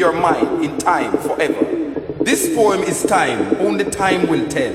your mind, in time, forever. This poem is time, only time will tell.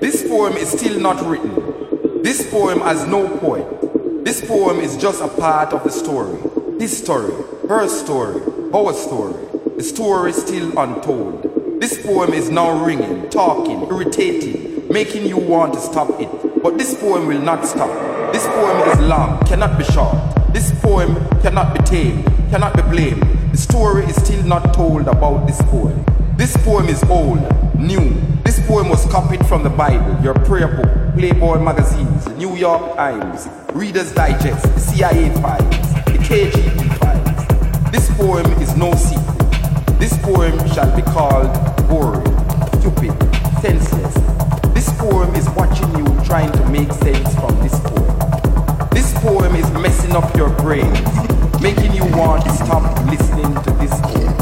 This poem is still not written. This poem has no point. This poem is just a part of the story. His story, her story, our story. The story is still untold. This poem is now ringing, talking, irritating, making you want to stop it. But this poem will not stop. This poem is long, cannot be short. This poem cannot be tamed cannot be blamed. Story is still not told about this poem. This poem is old, new. This poem was copied from the Bible, your prayer book, Playboy magazines, New York Times, Reader's Digest, CIA files, the KGB files. This poem is no secret. This poem shall be called boring, stupid, senseless. This poem is watching you trying to make sense from this poem. This poem is messing up your brains making you want to stop listening to this poem.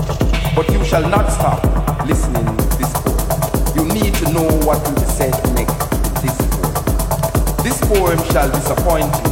But you shall not stop listening to this poem. You need to know what will said next in this poem. This poem shall disappoint you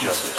justice.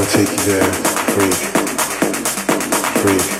Wanna take you there. freak, Breathe.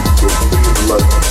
like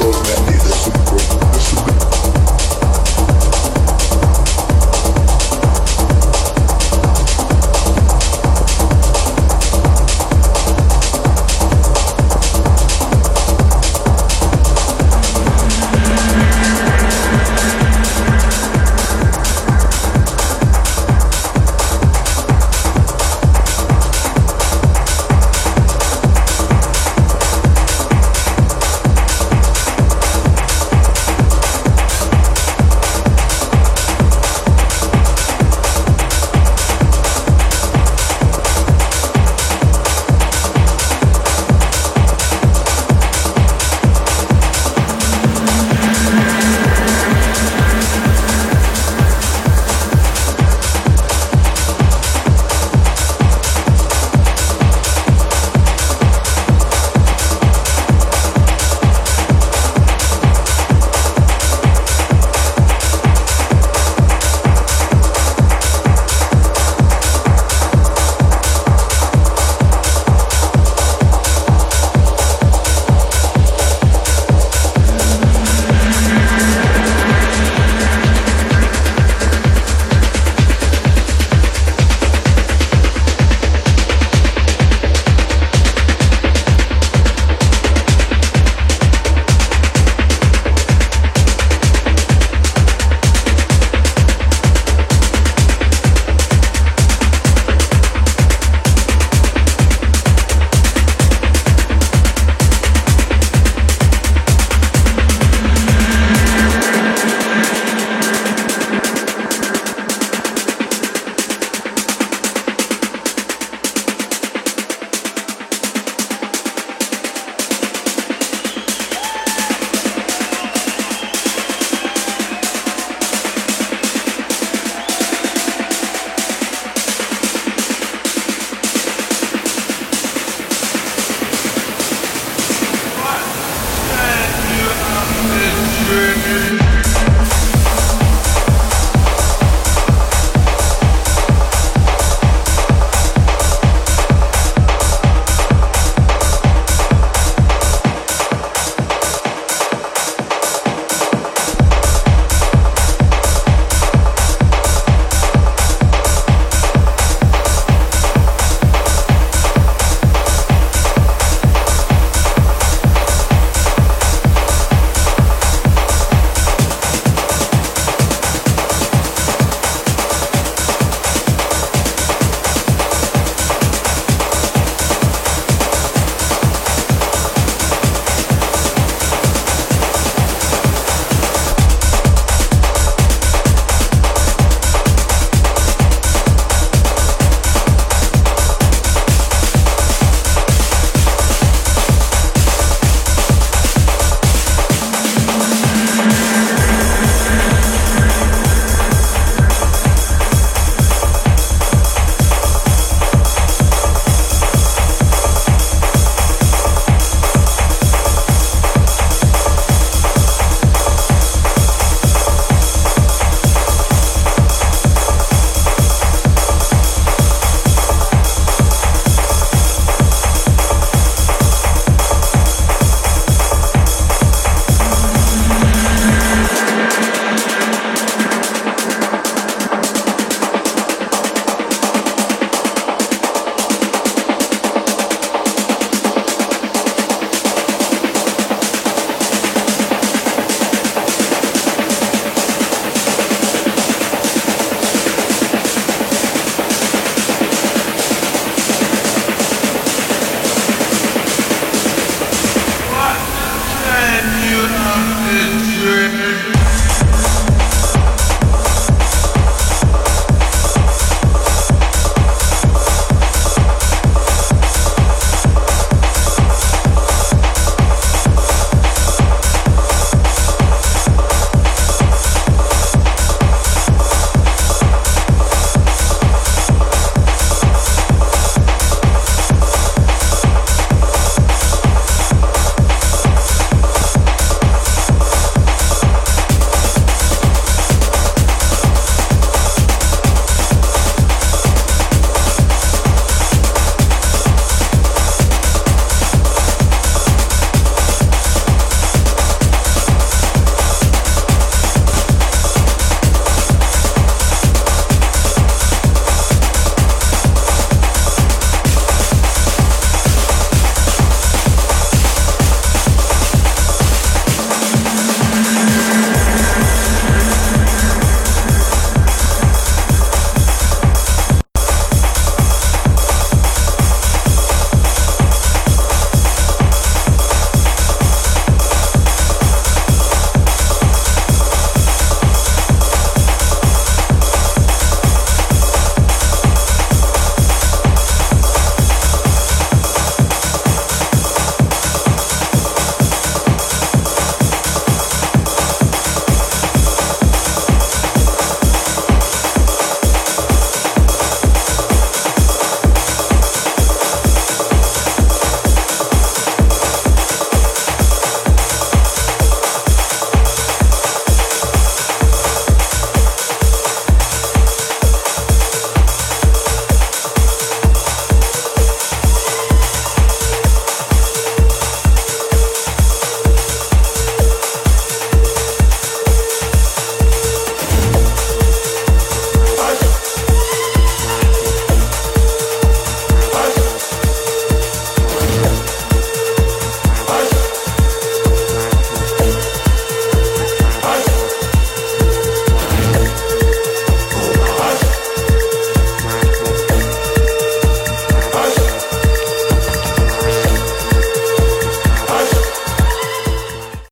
Because that is a super, super.